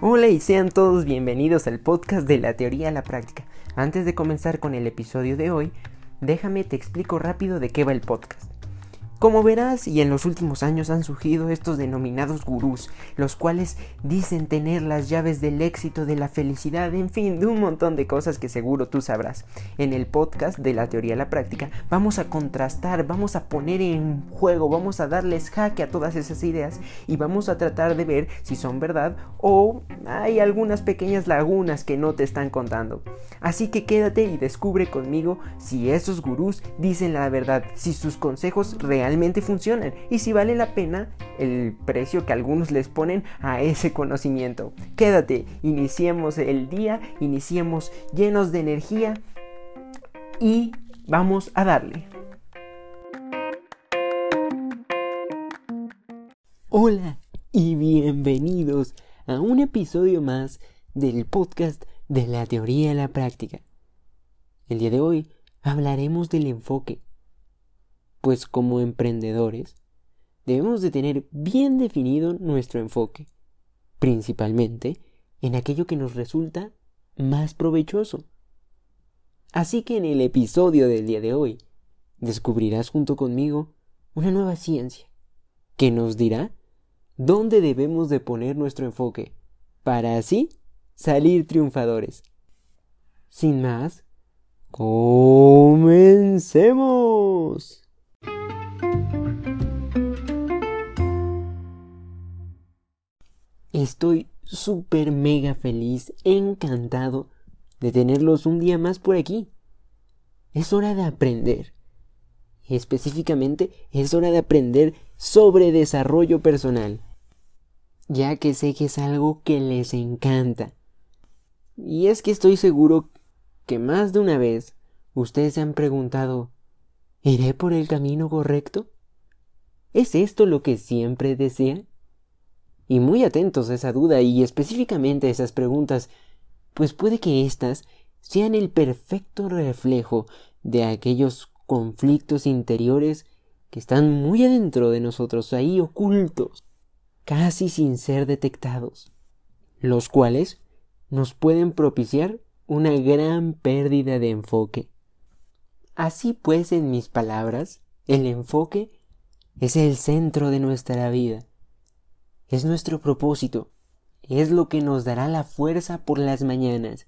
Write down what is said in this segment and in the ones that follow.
Hola y sean todos bienvenidos al podcast de la teoría a la práctica. Antes de comenzar con el episodio de hoy, déjame te explico rápido de qué va el podcast. Como verás, y en los últimos años han surgido estos denominados gurús, los cuales dicen tener las llaves del éxito, de la felicidad, en fin, de un montón de cosas que seguro tú sabrás. En el podcast de la teoría a la práctica vamos a contrastar, vamos a poner en juego, vamos a darles jaque a todas esas ideas y vamos a tratar de ver si son verdad o hay algunas pequeñas lagunas que no te están contando. Así que quédate y descubre conmigo si esos gurús dicen la verdad, si sus consejos realmente realmente funcionan y si vale la pena el precio que algunos les ponen a ese conocimiento. Quédate, iniciemos el día, iniciemos llenos de energía y vamos a darle. Hola y bienvenidos a un episodio más del podcast de la teoría a la práctica. El día de hoy hablaremos del enfoque pues como emprendedores debemos de tener bien definido nuestro enfoque, principalmente en aquello que nos resulta más provechoso. Así que en el episodio del día de hoy descubrirás junto conmigo una nueva ciencia que nos dirá dónde debemos de poner nuestro enfoque para así salir triunfadores. Sin más, comencemos. Estoy súper mega feliz, encantado de tenerlos un día más por aquí. Es hora de aprender. Específicamente es hora de aprender sobre desarrollo personal, ya que sé que es algo que les encanta. Y es que estoy seguro que más de una vez ustedes se han preguntado ¿Iré por el camino correcto? ¿Es esto lo que siempre desean? Y muy atentos a esa duda y específicamente a esas preguntas, pues puede que éstas sean el perfecto reflejo de aquellos conflictos interiores que están muy adentro de nosotros, ahí ocultos, casi sin ser detectados, los cuales nos pueden propiciar una gran pérdida de enfoque. Así pues, en mis palabras, el enfoque es el centro de nuestra vida es nuestro propósito, es lo que nos dará la fuerza por las mañanas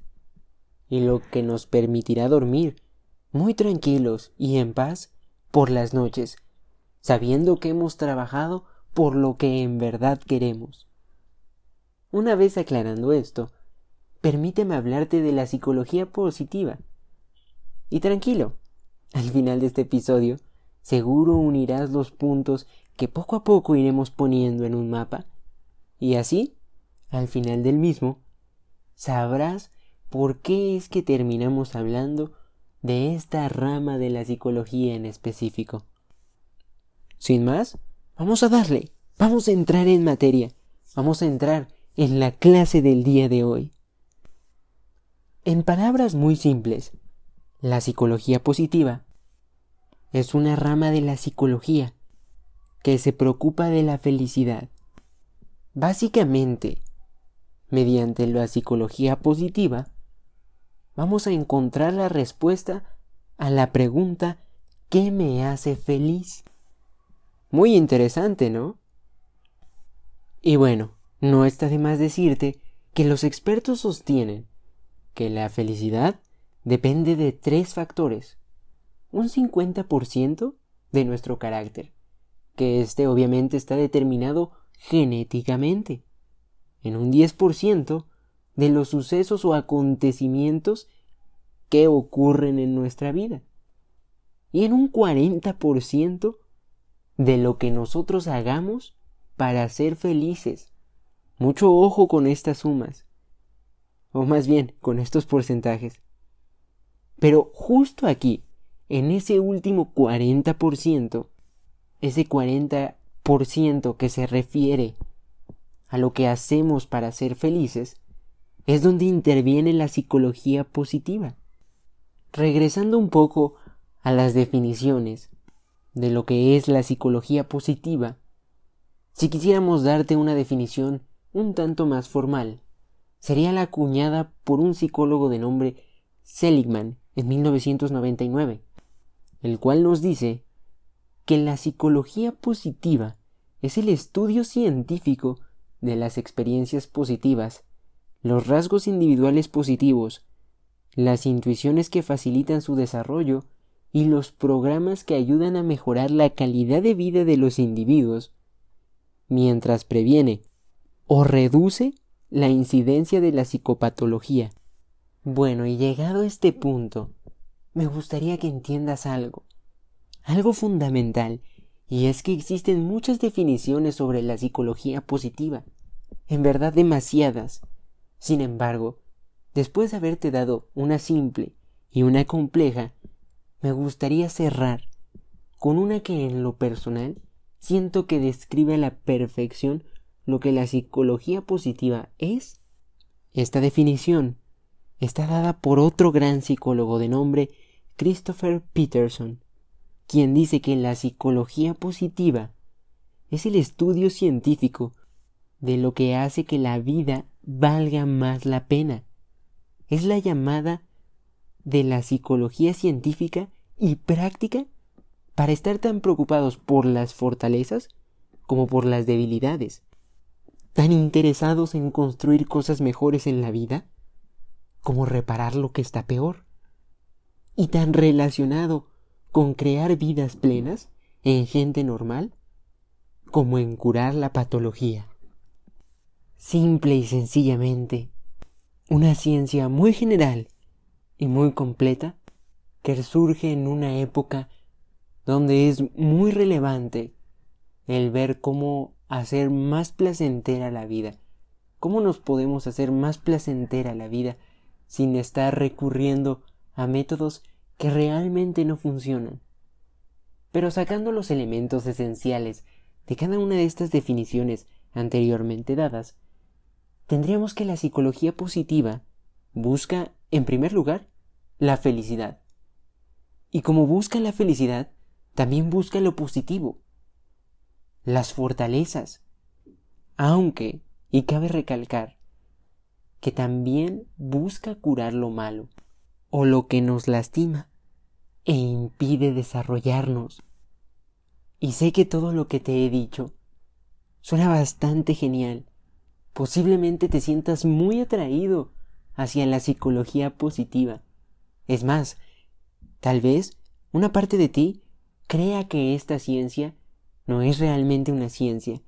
y lo que nos permitirá dormir muy tranquilos y en paz por las noches, sabiendo que hemos trabajado por lo que en verdad queremos. Una vez aclarando esto, permíteme hablarte de la psicología positiva. Y tranquilo, al final de este episodio, seguro unirás los puntos que poco a poco iremos poniendo en un mapa, y así, al final del mismo, sabrás por qué es que terminamos hablando de esta rama de la psicología en específico. Sin más, vamos a darle, vamos a entrar en materia, vamos a entrar en la clase del día de hoy. En palabras muy simples, la psicología positiva es una rama de la psicología que se preocupa de la felicidad. Básicamente, mediante la psicología positiva, vamos a encontrar la respuesta a la pregunta ¿qué me hace feliz? Muy interesante, ¿no? Y bueno, no está de más decirte que los expertos sostienen que la felicidad depende de tres factores. Un 50% de nuestro carácter, que este obviamente está determinado genéticamente, en un 10% de los sucesos o acontecimientos que ocurren en nuestra vida, y en un 40% de lo que nosotros hagamos para ser felices. Mucho ojo con estas sumas, o más bien con estos porcentajes. Pero justo aquí, en ese último 40%, ese 40% que se refiere a lo que hacemos para ser felices, es donde interviene la psicología positiva. Regresando un poco a las definiciones de lo que es la psicología positiva, si quisiéramos darte una definición un tanto más formal, sería la acuñada por un psicólogo de nombre Seligman en 1999, el cual nos dice que la psicología positiva es el estudio científico de las experiencias positivas, los rasgos individuales positivos, las intuiciones que facilitan su desarrollo y los programas que ayudan a mejorar la calidad de vida de los individuos, mientras previene o reduce la incidencia de la psicopatología. Bueno, y llegado a este punto, me gustaría que entiendas algo, algo fundamental, y es que existen muchas definiciones sobre la psicología positiva, en verdad demasiadas. Sin embargo, después de haberte dado una simple y una compleja, me gustaría cerrar con una que en lo personal siento que describe a la perfección lo que la psicología positiva es. Esta definición está dada por otro gran psicólogo de nombre Christopher Peterson, quien dice que la psicología positiva es el estudio científico de lo que hace que la vida valga más la pena. Es la llamada de la psicología científica y práctica para estar tan preocupados por las fortalezas como por las debilidades, tan interesados en construir cosas mejores en la vida como reparar lo que está peor, y tan relacionado con crear vidas plenas en gente normal como en curar la patología. Simple y sencillamente, una ciencia muy general y muy completa que surge en una época donde es muy relevante el ver cómo hacer más placentera la vida, cómo nos podemos hacer más placentera la vida sin estar recurriendo a métodos que realmente no funcionan. Pero sacando los elementos esenciales de cada una de estas definiciones anteriormente dadas, tendríamos que la psicología positiva busca, en primer lugar, la felicidad. Y como busca la felicidad, también busca lo positivo, las fortalezas, aunque, y cabe recalcar, que también busca curar lo malo o lo que nos lastima e impide desarrollarnos. Y sé que todo lo que te he dicho suena bastante genial. Posiblemente te sientas muy atraído hacia la psicología positiva. Es más, tal vez una parte de ti crea que esta ciencia no es realmente una ciencia.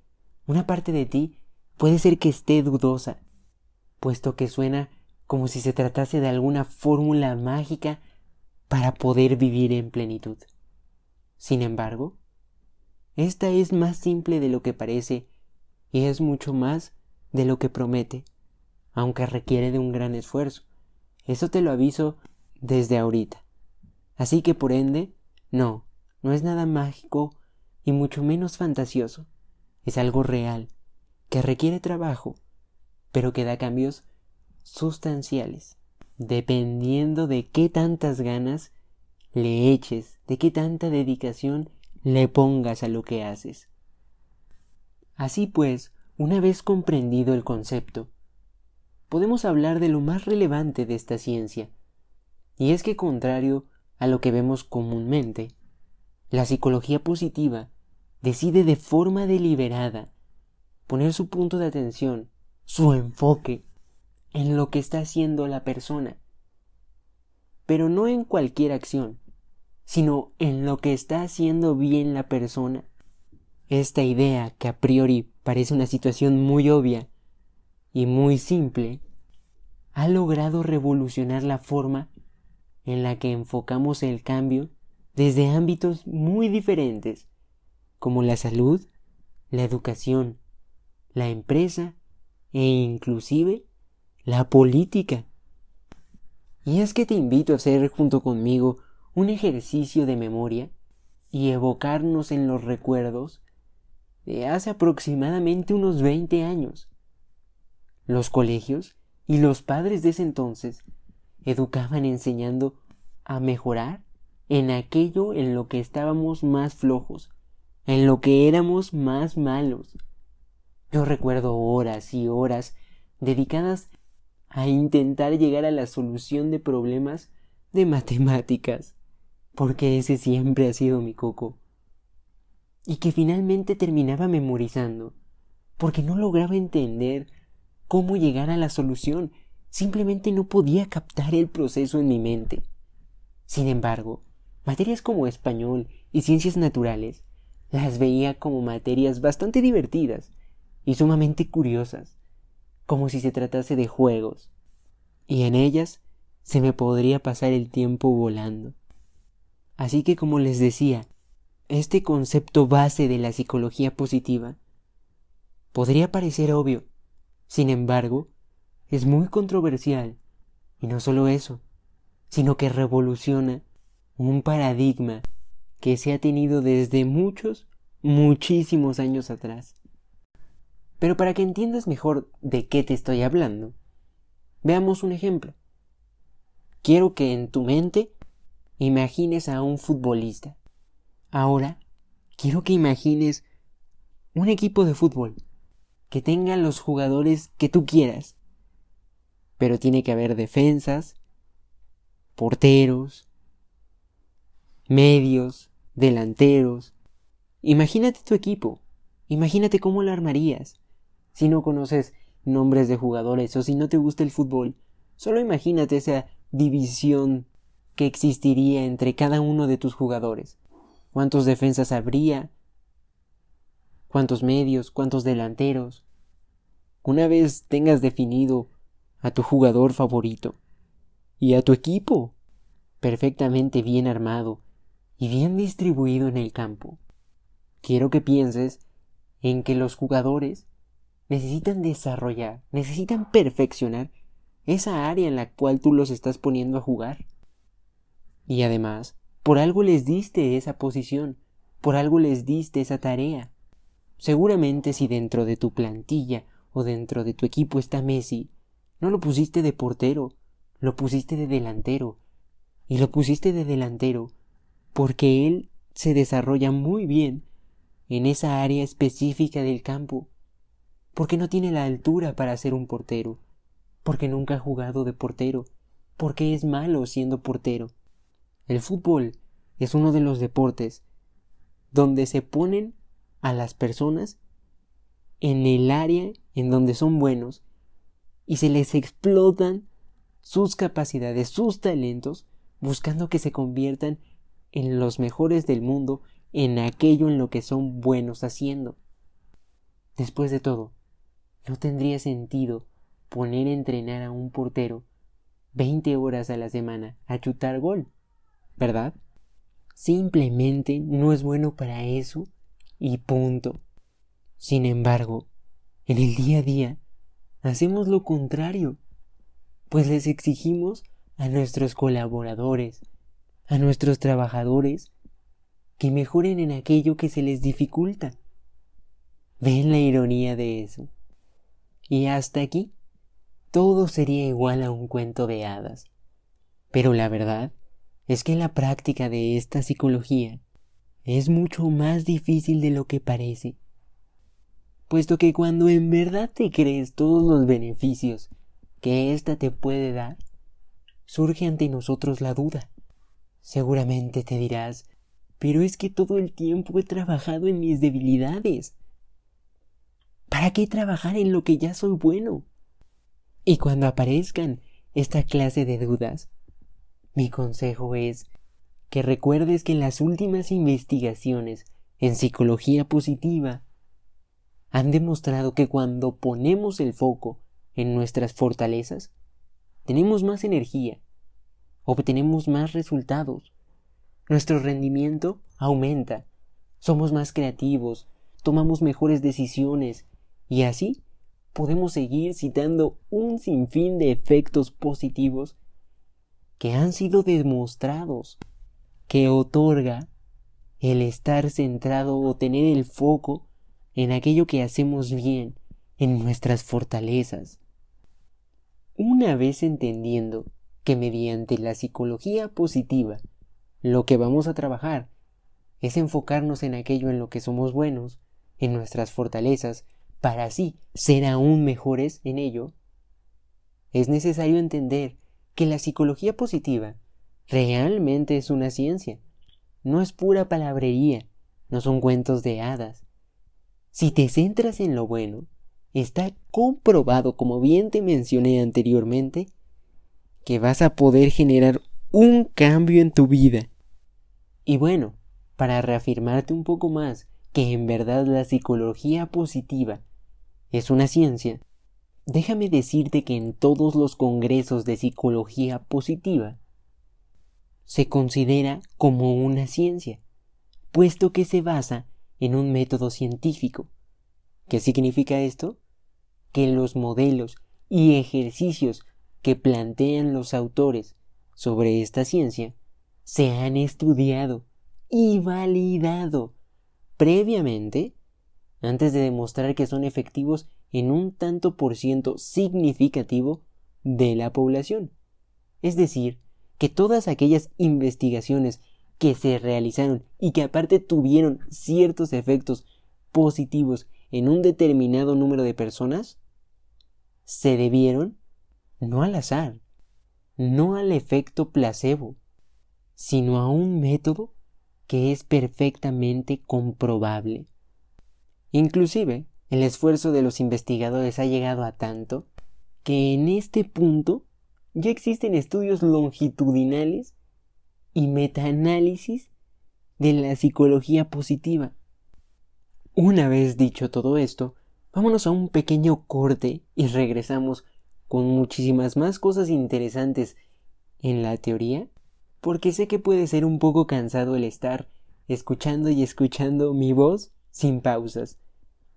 Una parte de ti puede ser que esté dudosa, puesto que suena como si se tratase de alguna fórmula mágica para poder vivir en plenitud. Sin embargo, esta es más simple de lo que parece y es mucho más de lo que promete, aunque requiere de un gran esfuerzo. Eso te lo aviso desde ahorita. Así que por ende, no, no es nada mágico y mucho menos fantasioso. Es algo real, que requiere trabajo, pero que da cambios sustanciales, dependiendo de qué tantas ganas le eches, de qué tanta dedicación le pongas a lo que haces. Así pues, una vez comprendido el concepto, podemos hablar de lo más relevante de esta ciencia, y es que contrario a lo que vemos comúnmente, la psicología positiva decide de forma deliberada poner su punto de atención, su enfoque, en lo que está haciendo la persona, pero no en cualquier acción, sino en lo que está haciendo bien la persona. Esta idea, que a priori parece una situación muy obvia y muy simple, ha logrado revolucionar la forma en la que enfocamos el cambio desde ámbitos muy diferentes, como la salud, la educación, la empresa e inclusive la política. Y es que te invito a hacer junto conmigo un ejercicio de memoria y evocarnos en los recuerdos de hace aproximadamente unos 20 años. Los colegios y los padres de ese entonces educaban enseñando a mejorar en aquello en lo que estábamos más flojos, en lo que éramos más malos. Yo recuerdo horas y horas dedicadas a intentar llegar a la solución de problemas de matemáticas, porque ese siempre ha sido mi coco. Y que finalmente terminaba memorizando, porque no lograba entender cómo llegar a la solución, simplemente no podía captar el proceso en mi mente. Sin embargo, materias como español y ciencias naturales las veía como materias bastante divertidas y sumamente curiosas, como si se tratase de juegos, y en ellas se me podría pasar el tiempo volando. Así que como les decía, este concepto base de la psicología positiva podría parecer obvio, sin embargo, es muy controversial, y no solo eso, sino que revoluciona un paradigma que se ha tenido desde muchos, muchísimos años atrás. Pero para que entiendas mejor de qué te estoy hablando, veamos un ejemplo. Quiero que en tu mente imagines a un futbolista. Ahora, quiero que imagines un equipo de fútbol que tenga los jugadores que tú quieras. Pero tiene que haber defensas, porteros, medios, delanteros. Imagínate tu equipo, imagínate cómo lo armarías. Si no conoces nombres de jugadores o si no te gusta el fútbol, solo imagínate esa división que existiría entre cada uno de tus jugadores. ¿Cuántos defensas habría? ¿Cuántos medios? ¿Cuántos delanteros? Una vez tengas definido a tu jugador favorito, y a tu equipo, perfectamente bien armado y bien distribuido en el campo. Quiero que pienses en que los jugadores necesitan desarrollar, necesitan perfeccionar esa área en la cual tú los estás poniendo a jugar. Y además, por algo les diste esa posición, por algo les diste esa tarea. Seguramente si dentro de tu plantilla o dentro de tu equipo está Messi, no lo pusiste de portero, lo pusiste de delantero. Y lo pusiste de delantero porque él se desarrolla muy bien en esa área específica del campo, porque no tiene la altura para ser un portero, porque nunca ha jugado de portero, porque es malo siendo portero. El fútbol es uno de los deportes donde se ponen a las personas en el área en donde son buenos y se les explotan sus capacidades, sus talentos, buscando que se conviertan en los mejores del mundo, en aquello en lo que son buenos haciendo. Después de todo, no tendría sentido poner a entrenar a un portero veinte horas a la semana a chutar gol, ¿verdad? Simplemente no es bueno para eso y punto. Sin embargo, en el día a día hacemos lo contrario pues les exigimos a nuestros colaboradores, a nuestros trabajadores, que mejoren en aquello que se les dificulta. ¿Ven la ironía de eso? Y hasta aquí, todo sería igual a un cuento de hadas. Pero la verdad es que la práctica de esta psicología es mucho más difícil de lo que parece, puesto que cuando en verdad te crees todos los beneficios que ésta te puede dar, surge ante nosotros la duda. Seguramente te dirás, pero es que todo el tiempo he trabajado en mis debilidades. ¿Para qué trabajar en lo que ya soy bueno? Y cuando aparezcan esta clase de dudas, mi consejo es que recuerdes que las últimas investigaciones en psicología positiva han demostrado que cuando ponemos el foco en nuestras fortalezas, tenemos más energía, obtenemos más resultados, nuestro rendimiento aumenta, somos más creativos, tomamos mejores decisiones y así podemos seguir citando un sinfín de efectos positivos que han sido demostrados que otorga el estar centrado o tener el foco en aquello que hacemos bien, en nuestras fortalezas. Una vez entendiendo que mediante la psicología positiva lo que vamos a trabajar es enfocarnos en aquello en lo que somos buenos, en nuestras fortalezas, para así ser aún mejores en ello, es necesario entender que la psicología positiva realmente es una ciencia. No es pura palabrería, no son cuentos de hadas. Si te centras en lo bueno, está comprobado, como bien te mencioné anteriormente, que vas a poder generar un cambio en tu vida. Y bueno, para reafirmarte un poco más que en verdad la psicología positiva es una ciencia, déjame decirte que en todos los congresos de psicología positiva se considera como una ciencia, puesto que se basa en un método científico. ¿Qué significa esto? Que los modelos y ejercicios que plantean los autores sobre esta ciencia se han estudiado y validado previamente antes de demostrar que son efectivos en un tanto por ciento significativo de la población. Es decir, que todas aquellas investigaciones que se realizaron y que aparte tuvieron ciertos efectos positivos en un determinado número de personas, se debieron no al azar, no al efecto placebo, sino a un método que es perfectamente comprobable. Inclusive, el esfuerzo de los investigadores ha llegado a tanto que en este punto ya existen estudios longitudinales y metaanálisis de la psicología positiva. Una vez dicho todo esto, vámonos a un pequeño corte y regresamos con muchísimas más cosas interesantes en la teoría, porque sé que puede ser un poco cansado el estar escuchando y escuchando mi voz sin pausas.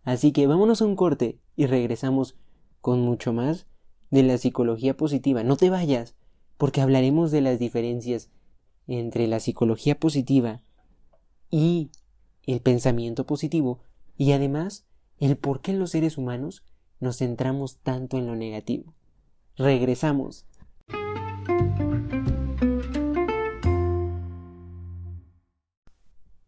Así que vámonos a un corte y regresamos con mucho más de la psicología positiva. No te vayas, porque hablaremos de las diferencias entre la psicología positiva y el pensamiento positivo y además el por qué los seres humanos nos centramos tanto en lo negativo. Regresamos.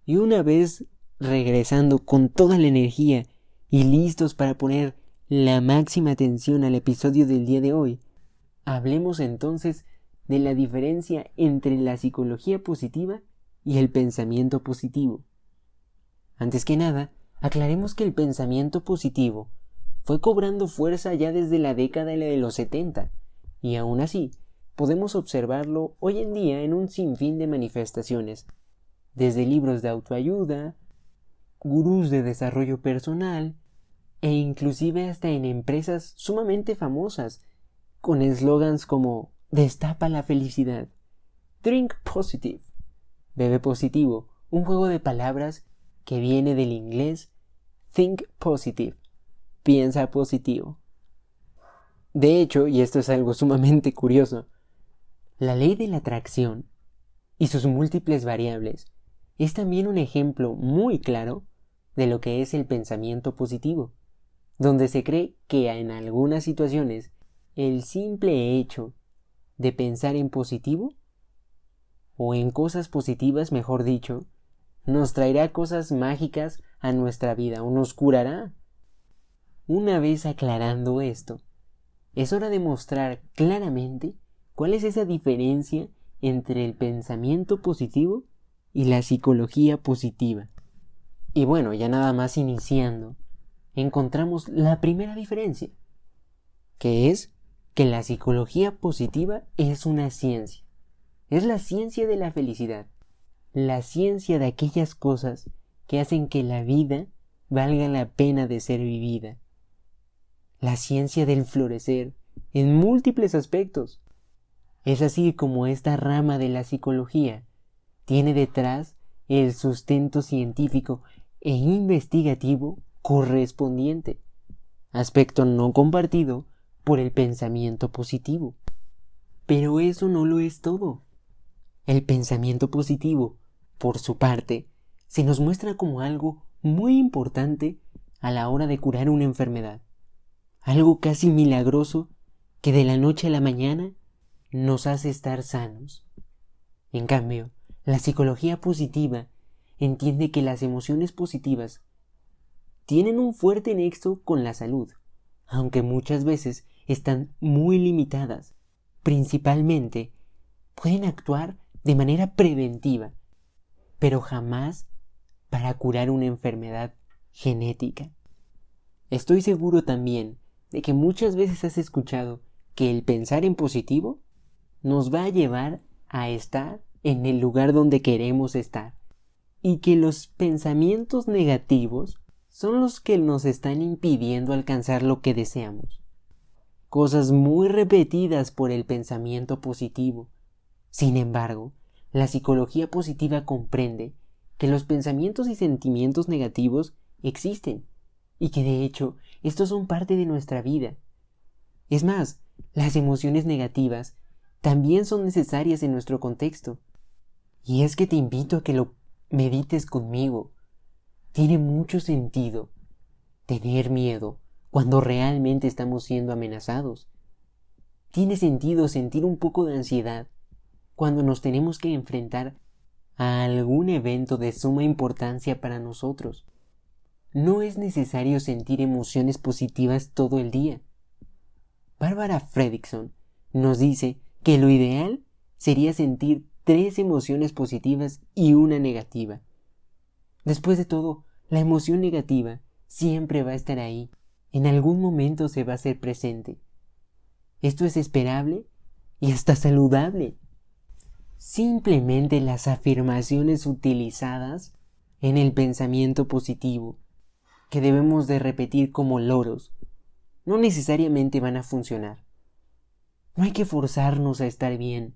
Y una vez regresando con toda la energía y listos para poner la máxima atención al episodio del día de hoy, hablemos entonces de la diferencia entre la psicología positiva y el pensamiento positivo. Antes que nada, aclaremos que el pensamiento positivo fue cobrando fuerza ya desde la década de los 70, y aún así podemos observarlo hoy en día en un sinfín de manifestaciones, desde libros de autoayuda, gurús de desarrollo personal, e inclusive hasta en empresas sumamente famosas, con eslogans como Destapa la felicidad, Drink Positive, Bebe Positivo, un juego de palabras que viene del inglés Think Positive, piensa positivo. De hecho, y esto es algo sumamente curioso, la ley de la atracción y sus múltiples variables es también un ejemplo muy claro de lo que es el pensamiento positivo, donde se cree que en algunas situaciones el simple hecho de pensar en positivo o en cosas positivas, mejor dicho, nos traerá cosas mágicas a nuestra vida o nos curará. Una vez aclarando esto, es hora de mostrar claramente cuál es esa diferencia entre el pensamiento positivo y la psicología positiva. Y bueno, ya nada más iniciando, encontramos la primera diferencia, que es que la psicología positiva es una ciencia. Es la ciencia de la felicidad, la ciencia de aquellas cosas que hacen que la vida valga la pena de ser vivida la ciencia del florecer en múltiples aspectos. Es así como esta rama de la psicología tiene detrás el sustento científico e investigativo correspondiente, aspecto no compartido por el pensamiento positivo. Pero eso no lo es todo. El pensamiento positivo, por su parte, se nos muestra como algo muy importante a la hora de curar una enfermedad algo casi milagroso que de la noche a la mañana nos hace estar sanos. En cambio, la psicología positiva entiende que las emociones positivas tienen un fuerte nexo con la salud, aunque muchas veces están muy limitadas. Principalmente, pueden actuar de manera preventiva, pero jamás para curar una enfermedad genética. Estoy seguro también de que muchas veces has escuchado que el pensar en positivo nos va a llevar a estar en el lugar donde queremos estar y que los pensamientos negativos son los que nos están impidiendo alcanzar lo que deseamos. Cosas muy repetidas por el pensamiento positivo. Sin embargo, la psicología positiva comprende que los pensamientos y sentimientos negativos existen y que de hecho estos son parte de nuestra vida. Es más, las emociones negativas también son necesarias en nuestro contexto. Y es que te invito a que lo medites conmigo. Tiene mucho sentido tener miedo cuando realmente estamos siendo amenazados. Tiene sentido sentir un poco de ansiedad cuando nos tenemos que enfrentar a algún evento de suma importancia para nosotros. No es necesario sentir emociones positivas todo el día. Bárbara Fredrickson nos dice que lo ideal sería sentir tres emociones positivas y una negativa. Después de todo, la emoción negativa siempre va a estar ahí, en algún momento se va a hacer presente. Esto es esperable y hasta saludable. Simplemente las afirmaciones utilizadas en el pensamiento positivo, que debemos de repetir como loros, no necesariamente van a funcionar. No hay que forzarnos a estar bien.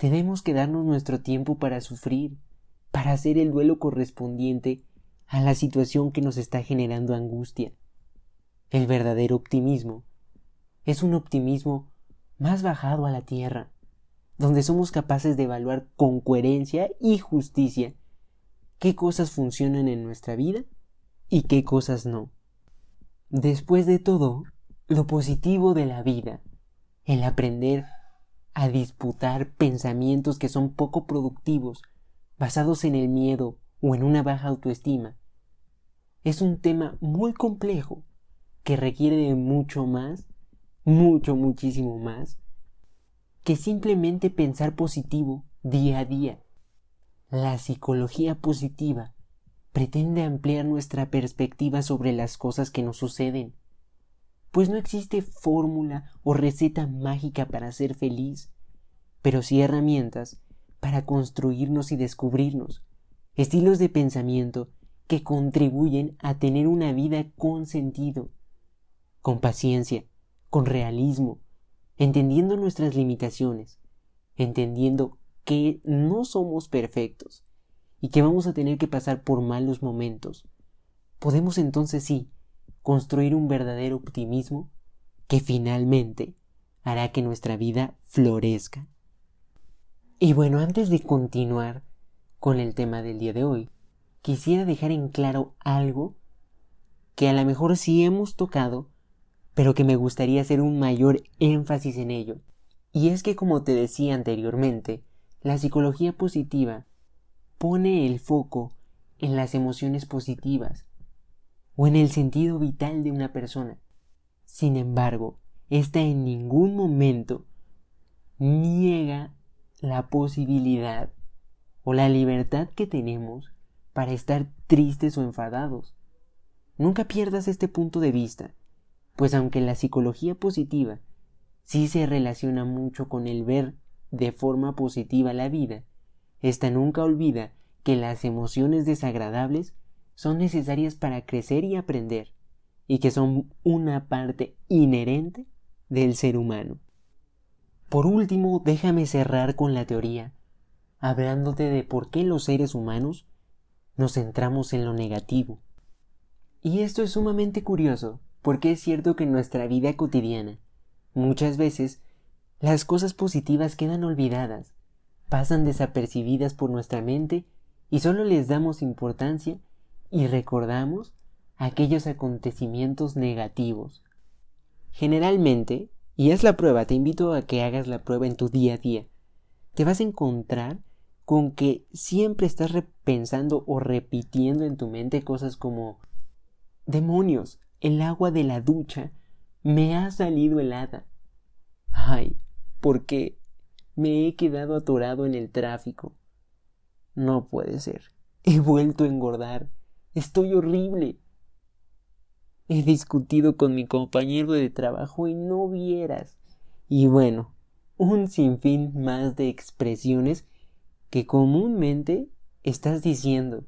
Tenemos que darnos nuestro tiempo para sufrir, para hacer el duelo correspondiente a la situación que nos está generando angustia. El verdadero optimismo es un optimismo más bajado a la tierra, donde somos capaces de evaluar con coherencia y justicia qué cosas funcionan en nuestra vida y qué cosas no. Después de todo, lo positivo de la vida el aprender a disputar pensamientos que son poco productivos, basados en el miedo o en una baja autoestima, es un tema muy complejo que requiere de mucho más, mucho, muchísimo más, que simplemente pensar positivo día a día. La psicología positiva pretende ampliar nuestra perspectiva sobre las cosas que nos suceden pues no existe fórmula o receta mágica para ser feliz, pero sí herramientas para construirnos y descubrirnos, estilos de pensamiento que contribuyen a tener una vida con sentido, con paciencia, con realismo, entendiendo nuestras limitaciones, entendiendo que no somos perfectos y que vamos a tener que pasar por malos momentos. Podemos entonces sí construir un verdadero optimismo que finalmente hará que nuestra vida florezca. Y bueno, antes de continuar con el tema del día de hoy, quisiera dejar en claro algo que a lo mejor sí hemos tocado, pero que me gustaría hacer un mayor énfasis en ello. Y es que, como te decía anteriormente, la psicología positiva pone el foco en las emociones positivas, o en el sentido vital de una persona. Sin embargo, ésta en ningún momento niega la posibilidad o la libertad que tenemos para estar tristes o enfadados. Nunca pierdas este punto de vista, pues aunque la psicología positiva sí se relaciona mucho con el ver de forma positiva la vida, ésta nunca olvida que las emociones desagradables son necesarias para crecer y aprender, y que son una parte inherente del ser humano. Por último, déjame cerrar con la teoría, hablándote de por qué los seres humanos nos centramos en lo negativo. Y esto es sumamente curioso, porque es cierto que en nuestra vida cotidiana, muchas veces, las cosas positivas quedan olvidadas, pasan desapercibidas por nuestra mente y solo les damos importancia y recordamos aquellos acontecimientos negativos. Generalmente, y es la prueba, te invito a que hagas la prueba en tu día a día, te vas a encontrar con que siempre estás repensando o repitiendo en tu mente cosas como demonios, el agua de la ducha me ha salido helada. Ay, ¿por qué? Me he quedado atorado en el tráfico. No puede ser. He vuelto a engordar. Estoy horrible. He discutido con mi compañero de trabajo y no vieras. Y bueno, un sinfín más de expresiones que comúnmente estás diciendo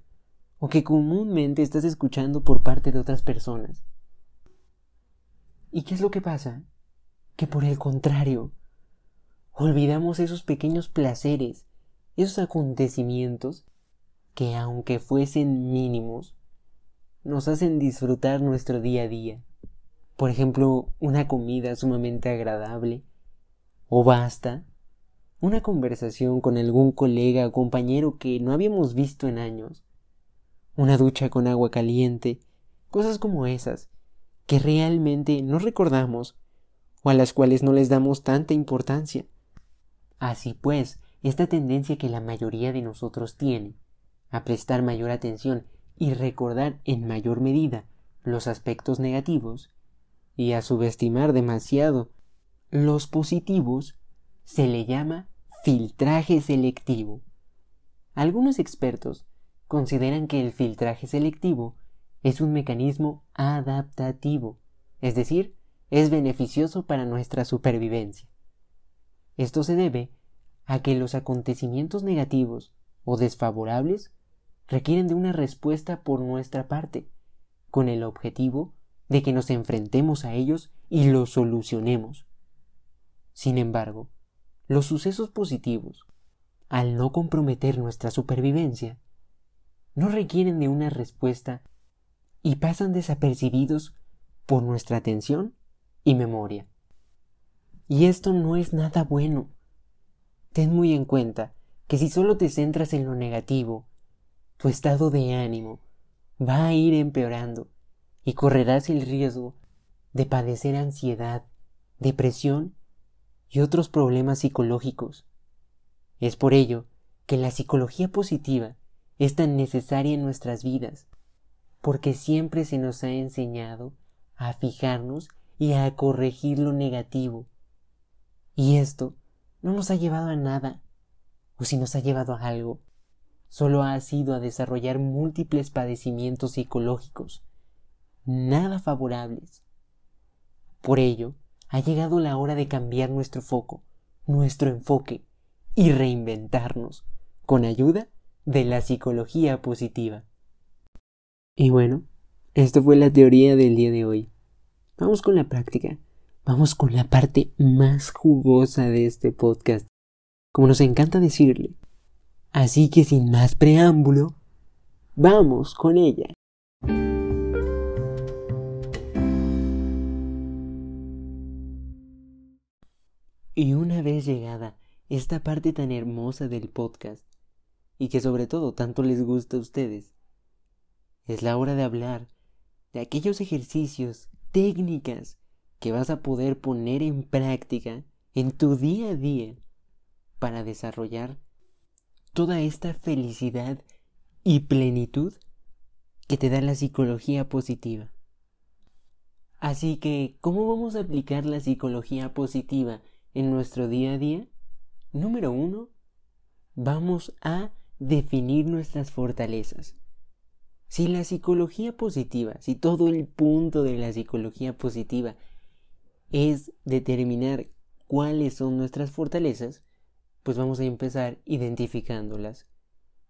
o que comúnmente estás escuchando por parte de otras personas. ¿Y qué es lo que pasa? Que por el contrario, olvidamos esos pequeños placeres, esos acontecimientos que aunque fuesen mínimos, nos hacen disfrutar nuestro día a día. Por ejemplo, una comida sumamente agradable, o basta, una conversación con algún colega o compañero que no habíamos visto en años, una ducha con agua caliente, cosas como esas, que realmente no recordamos o a las cuales no les damos tanta importancia. Así pues, esta tendencia que la mayoría de nosotros tiene a prestar mayor atención y recordar en mayor medida los aspectos negativos y a subestimar demasiado los positivos se le llama filtraje selectivo. Algunos expertos consideran que el filtraje selectivo es un mecanismo adaptativo, es decir, es beneficioso para nuestra supervivencia. Esto se debe a que los acontecimientos negativos o desfavorables requieren de una respuesta por nuestra parte, con el objetivo de que nos enfrentemos a ellos y los solucionemos. Sin embargo, los sucesos positivos, al no comprometer nuestra supervivencia, no requieren de una respuesta y pasan desapercibidos por nuestra atención y memoria. Y esto no es nada bueno. Ten muy en cuenta que si solo te centras en lo negativo, tu estado de ánimo va a ir empeorando y correrás el riesgo de padecer ansiedad, depresión y otros problemas psicológicos. Es por ello que la psicología positiva es tan necesaria en nuestras vidas, porque siempre se nos ha enseñado a fijarnos y a corregir lo negativo. Y esto no nos ha llevado a nada, o si nos ha llevado a algo, solo ha sido a desarrollar múltiples padecimientos psicológicos, nada favorables. Por ello, ha llegado la hora de cambiar nuestro foco, nuestro enfoque y reinventarnos con ayuda de la psicología positiva. Y bueno, esto fue la teoría del día de hoy. Vamos con la práctica. Vamos con la parte más jugosa de este podcast, como nos encanta decirle. Así que sin más preámbulo, vamos con ella. Y una vez llegada esta parte tan hermosa del podcast, y que sobre todo tanto les gusta a ustedes, es la hora de hablar de aquellos ejercicios, técnicas que vas a poder poner en práctica en tu día a día para desarrollar toda esta felicidad y plenitud que te da la psicología positiva. Así que, ¿cómo vamos a aplicar la psicología positiva en nuestro día a día? Número uno, vamos a definir nuestras fortalezas. Si la psicología positiva, si todo el punto de la psicología positiva es determinar cuáles son nuestras fortalezas, pues vamos a empezar identificándolas.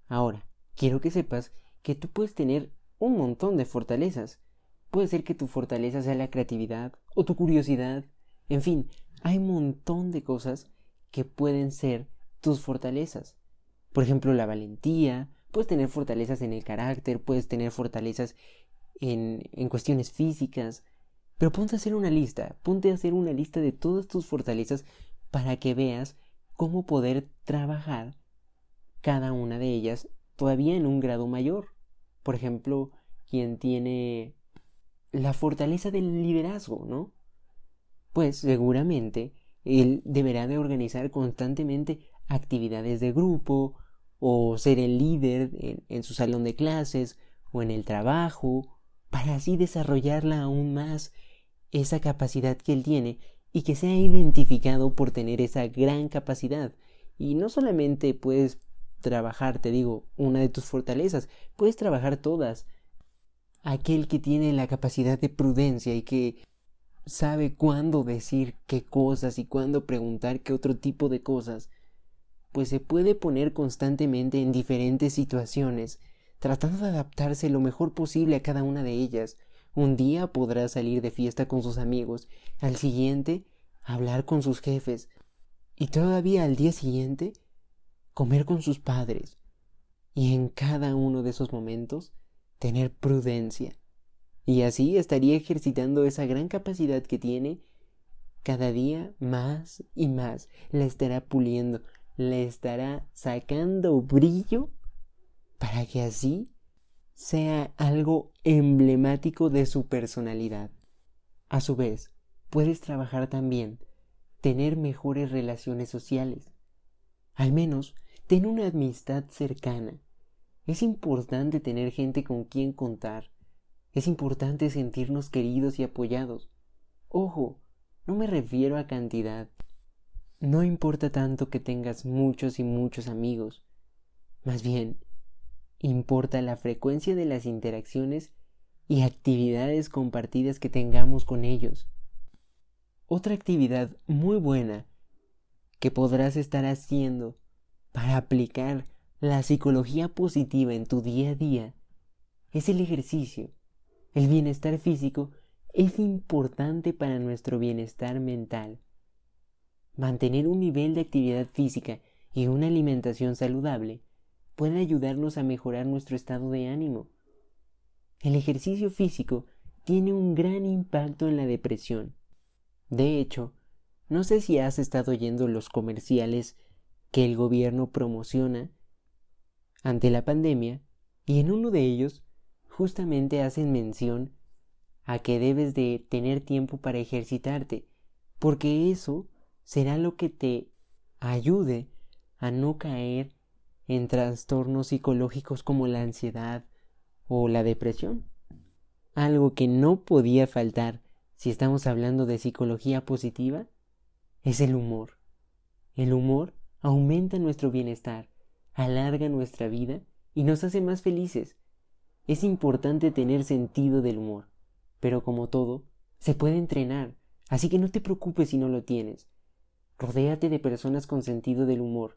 Ahora, quiero que sepas que tú puedes tener un montón de fortalezas. Puede ser que tu fortaleza sea la creatividad o tu curiosidad. En fin, hay un montón de cosas que pueden ser tus fortalezas. Por ejemplo, la valentía, puedes tener fortalezas en el carácter, puedes tener fortalezas en, en cuestiones físicas, pero ponte a hacer una lista, ponte a hacer una lista de todas tus fortalezas para que veas cómo poder trabajar cada una de ellas todavía en un grado mayor. Por ejemplo, quien tiene la fortaleza del liderazgo, ¿no? pues seguramente él deberá de organizar constantemente actividades de grupo o ser el líder en, su salón de clases o en el trabajo para así desarrollarla aún más esa capacidad que él tiene y que se ha identificado por tener esa gran capacidad. Y no solamente puedes trabajar, te digo, una de tus fortalezas, puedes trabajar todas. Aquel que tiene la capacidad de prudencia y que sabe cuándo decir qué cosas y cuándo preguntar qué otro tipo de cosas, pues se puede poner constantemente en diferentes situaciones, tratando de adaptarse lo mejor posible a cada una de ellas. Un día podrá salir de fiesta con sus amigos, al siguiente hablar con sus jefes, y todavía al día siguiente comer con sus padres, y en cada uno de esos momentos tener prudencia. Y así estaría ejercitando esa gran capacidad que tiene cada día más y más. La estará puliendo, le estará sacando brillo para que así sea algo emblemático de su personalidad. A su vez, puedes trabajar también tener mejores relaciones sociales. Al menos, ten una amistad cercana. Es importante tener gente con quien contar. Es importante sentirnos queridos y apoyados. Ojo, no me refiero a cantidad. No importa tanto que tengas muchos y muchos amigos. Más bien, importa la frecuencia de las interacciones y actividades compartidas que tengamos con ellos. Otra actividad muy buena que podrás estar haciendo para aplicar la psicología positiva en tu día a día es el ejercicio. El bienestar físico es importante para nuestro bienestar mental. Mantener un nivel de actividad física y una alimentación saludable puede ayudarnos a mejorar nuestro estado de ánimo. El ejercicio físico tiene un gran impacto en la depresión. De hecho, no sé si has estado oyendo los comerciales que el gobierno promociona ante la pandemia y en uno de ellos justamente hacen mención a que debes de tener tiempo para ejercitarte, porque eso será lo que te ayude a no caer en trastornos psicológicos como la ansiedad o la depresión. Algo que no podía faltar si estamos hablando de psicología positiva es el humor. El humor aumenta nuestro bienestar, alarga nuestra vida y nos hace más felices. Es importante tener sentido del humor, pero como todo, se puede entrenar, así que no te preocupes si no lo tienes. Rodéate de personas con sentido del humor.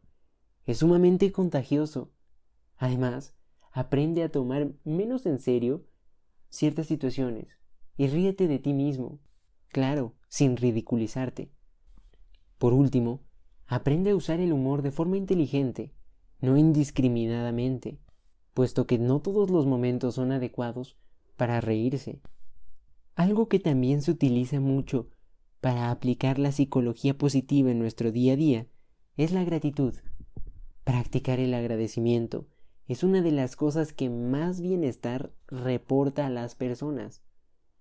Es sumamente contagioso. Además, aprende a tomar menos en serio ciertas situaciones y ríete de ti mismo. Claro, sin ridiculizarte. Por último, aprende a usar el humor de forma inteligente, no indiscriminadamente, puesto que no todos los momentos son adecuados para reírse. Algo que también se utiliza mucho para aplicar la psicología positiva en nuestro día a día es la gratitud. Practicar el agradecimiento es una de las cosas que más bienestar reporta a las personas.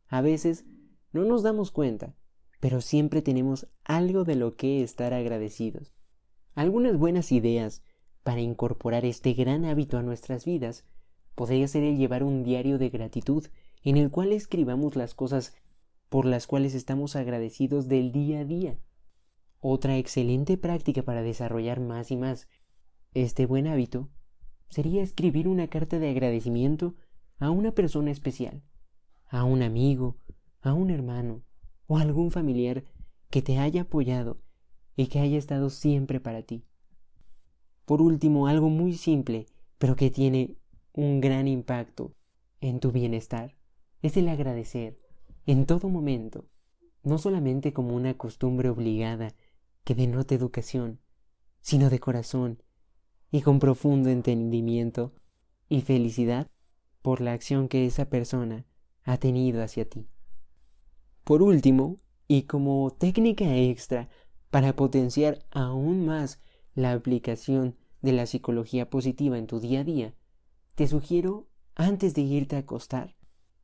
A veces no nos damos cuenta, pero siempre tenemos algo de lo que estar agradecidos. Algunas buenas ideas para incorporar este gran hábito a nuestras vidas podría ser el llevar un diario de gratitud en el cual escribamos las cosas por las cuales estamos agradecidos del día a día. Otra excelente práctica para desarrollar más y más este buen hábito sería escribir una carta de agradecimiento a una persona especial, a un amigo, a un hermano o a algún familiar que te haya apoyado y que haya estado siempre para ti. Por último, algo muy simple, pero que tiene un gran impacto en tu bienestar, es el agradecer en todo momento, no solamente como una costumbre obligada que denota educación, sino de corazón y con profundo entendimiento y felicidad por la acción que esa persona ha tenido hacia ti. Por último, y como técnica extra para potenciar aún más la aplicación de la psicología positiva en tu día a día, te sugiero, antes de irte a acostar,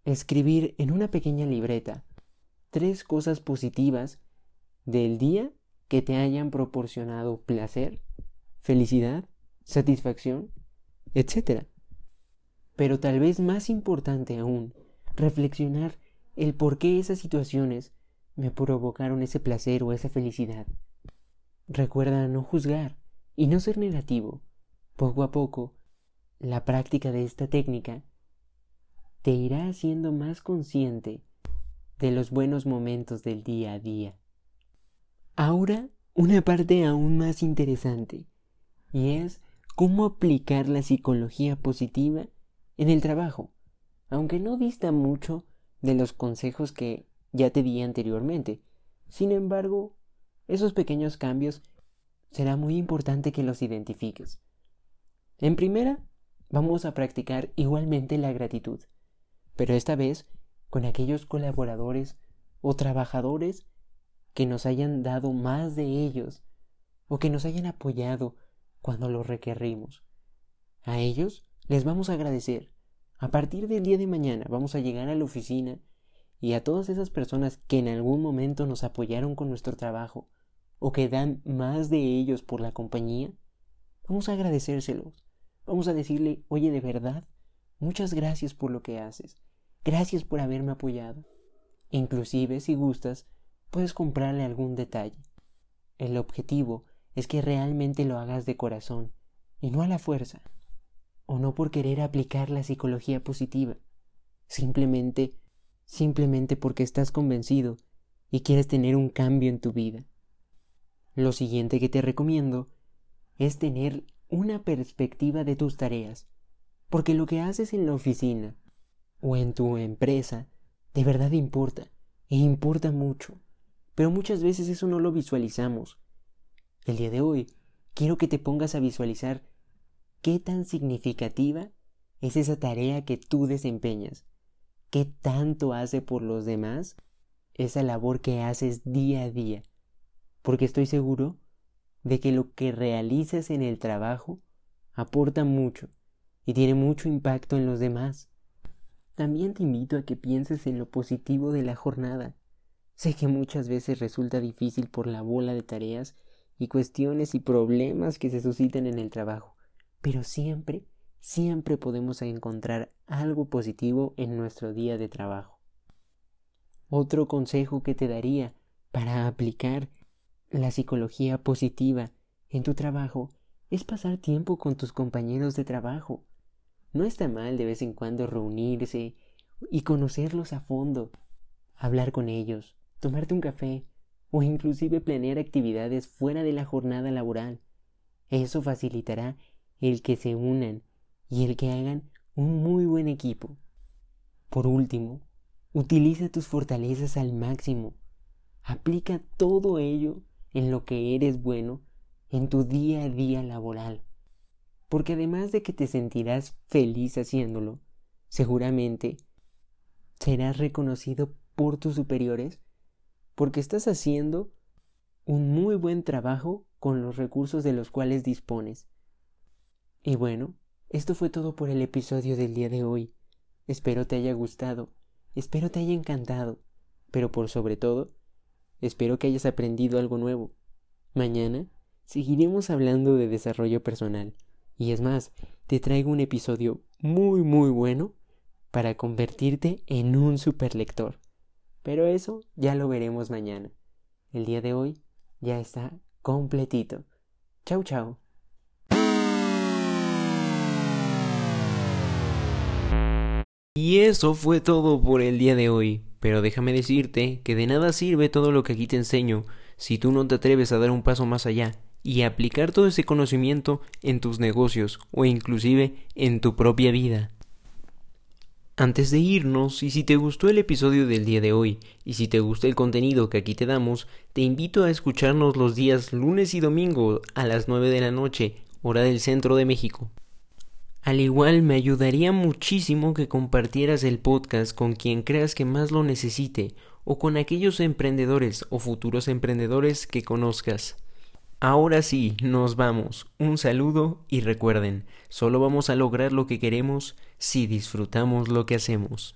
escribir en una pequeña libreta tres cosas positivas del día que te hayan proporcionado placer, felicidad, satisfacción, etc. Pero tal vez más importante aún, reflexionar el por qué esas situaciones me provocaron ese placer o esa felicidad. Recuerda no juzgar y no ser negativo. Poco a poco, la práctica de esta técnica te irá haciendo más consciente de los buenos momentos del día a día. Ahora, una parte aún más interesante, y es cómo aplicar la psicología positiva en el trabajo, aunque no dista mucho de los consejos que ya te di anteriormente. Sin embargo, esos pequeños cambios será muy importante que los identifiques. En primera, vamos a practicar igualmente la gratitud, pero esta vez con aquellos colaboradores o trabajadores que nos hayan dado más de ellos o que nos hayan apoyado cuando lo requerimos. A ellos les vamos a agradecer. A partir del día de mañana vamos a llegar a la oficina y a todas esas personas que en algún momento nos apoyaron con nuestro trabajo o que dan más de ellos por la compañía, vamos a agradecérselos. Vamos a decirle, oye, de verdad, muchas gracias por lo que haces. Gracias por haberme apoyado. Inclusive, si gustas, puedes comprarle algún detalle. El objetivo es que realmente lo hagas de corazón y no a la fuerza, o no por querer aplicar la psicología positiva, simplemente, simplemente porque estás convencido y quieres tener un cambio en tu vida. Lo siguiente que te recomiendo es tener una perspectiva de tus tareas, porque lo que haces en la oficina o en tu empresa de verdad importa, e importa mucho, pero muchas veces eso no lo visualizamos. El día de hoy quiero que te pongas a visualizar qué tan significativa es esa tarea que tú desempeñas, qué tanto hace por los demás esa labor que haces día a día, porque estoy seguro de que lo que realizas en el trabajo aporta mucho y tiene mucho impacto en los demás. También te invito a que pienses en lo positivo de la jornada. Sé que muchas veces resulta difícil por la bola de tareas y cuestiones y problemas que se suscitan en el trabajo, pero siempre, siempre podemos encontrar algo positivo en nuestro día de trabajo. Otro consejo que te daría para aplicar la psicología positiva en tu trabajo es pasar tiempo con tus compañeros de trabajo. No está mal de vez en cuando reunirse y conocerlos a fondo, hablar con ellos, tomarte un café o inclusive planear actividades fuera de la jornada laboral. Eso facilitará el que se unan y el que hagan un muy buen equipo. Por último, utiliza tus fortalezas al máximo. Aplica todo ello en lo que eres bueno en tu día a día laboral porque además de que te sentirás feliz haciéndolo, seguramente serás reconocido por tus superiores porque estás haciendo un muy buen trabajo con los recursos de los cuales dispones. Y bueno, esto fue todo por el episodio del día de hoy. Espero te haya gustado, espero te haya encantado, pero por sobre todo, espero que hayas aprendido algo nuevo. Mañana seguiremos hablando de desarrollo personal. Y es más, te traigo un episodio muy muy bueno para convertirte en un superlector. Pero eso ya lo veremos mañana. El día de hoy ya está completito. Chau chau. Y eso fue todo por el día de hoy. Pero déjame decirte que de nada sirve todo lo que aquí te enseño si tú no te atreves a dar un paso más allá y aplicar todo ese conocimiento en tus negocios o inclusive en tu propia vida. Antes de irnos, y si te gustó el episodio del día de hoy, y si te gusta el contenido que aquí te damos, te invito a escucharnos los días lunes y domingo a las 9 de la noche, hora del centro de México. Al igual me ayudaría muchísimo que compartieras el podcast con quien creas que más lo necesite, o con aquellos emprendedores o futuros emprendedores que conozcas. Ahora sí, nos vamos. Un saludo y recuerden, solo vamos a lograr lo que queremos si disfrutamos lo que hacemos.